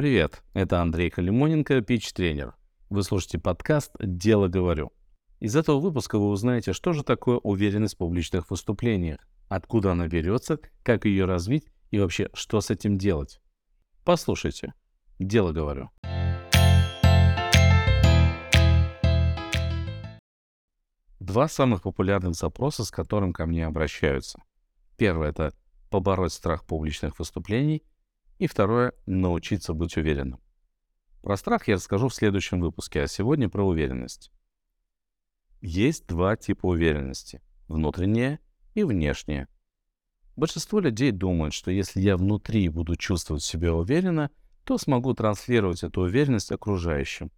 Привет, это Андрей Калимоненко, пич-тренер. Вы слушаете подкаст «Дело говорю». Из этого выпуска вы узнаете, что же такое уверенность в публичных выступлениях, откуда она берется, как ее развить и вообще, что с этим делать. Послушайте, «Дело говорю». Два самых популярных запроса, с которым ко мне обращаются. Первое — это побороть страх публичных выступлений — и второе — научиться быть уверенным. Про страх я расскажу в следующем выпуске, а сегодня про уверенность. Есть два типа уверенности — внутренняя и внешняя. Большинство людей думают, что если я внутри буду чувствовать себя уверенно, то смогу транслировать эту уверенность окружающим.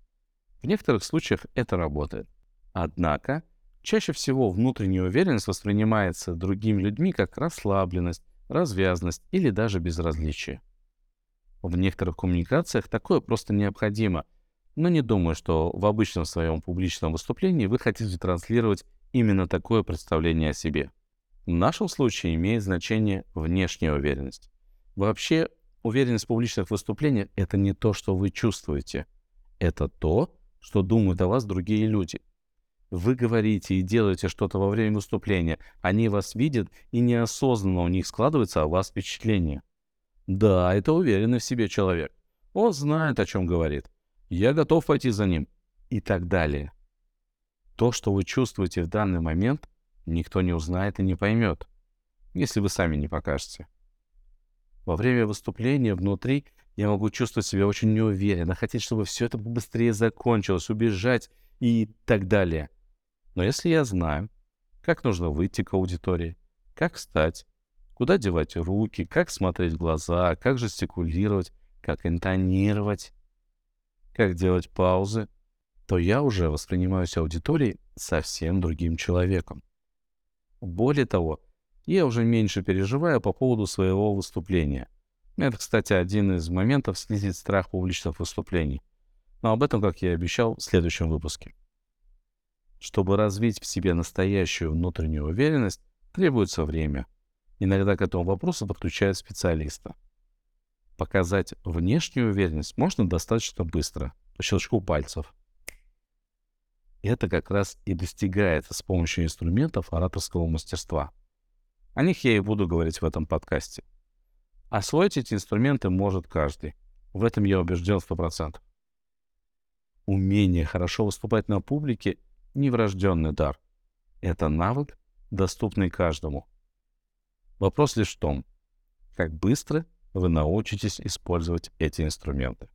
В некоторых случаях это работает. Однако, чаще всего внутренняя уверенность воспринимается другими людьми как расслабленность, развязность или даже безразличие. В некоторых коммуникациях такое просто необходимо, но не думаю, что в обычном своем публичном выступлении вы хотите транслировать именно такое представление о себе. В нашем случае имеет значение внешняя уверенность. Вообще, уверенность в публичных выступлениях — это не то, что вы чувствуете. Это то, что думают о вас другие люди. Вы говорите и делаете что-то во время выступления, они вас видят, и неосознанно у них складывается о вас впечатление — да, это уверенный в себе человек. Он знает, о чем говорит. Я готов пойти за ним. И так далее. То, что вы чувствуете в данный момент, никто не узнает и не поймет, если вы сами не покажете. Во время выступления внутри я могу чувствовать себя очень неуверенно, хотеть, чтобы все это побыстрее закончилось, убежать и так далее. Но если я знаю, как нужно выйти к аудитории, как встать, Куда девать руки, как смотреть в глаза, как жестикулировать, как интонировать, как делать паузы, то я уже воспринимаюсь аудиторией совсем другим человеком. Более того, я уже меньше переживаю по поводу своего выступления. Это, кстати, один из моментов снизить страх публичных выступлений. Но об этом, как я и обещал, в следующем выпуске. Чтобы развить в себе настоящую внутреннюю уверенность, требуется время. Иногда к этому вопросу подключают специалиста. Показать внешнюю уверенность можно достаточно быстро, по щелчку пальцев. Это как раз и достигается с помощью инструментов ораторского мастерства. О них я и буду говорить в этом подкасте. Освоить эти инструменты может каждый. В этом я убежден в 100%. Умение хорошо выступать на публике — не врожденный дар. Это навык, доступный каждому — Вопрос лишь в том, как быстро вы научитесь использовать эти инструменты.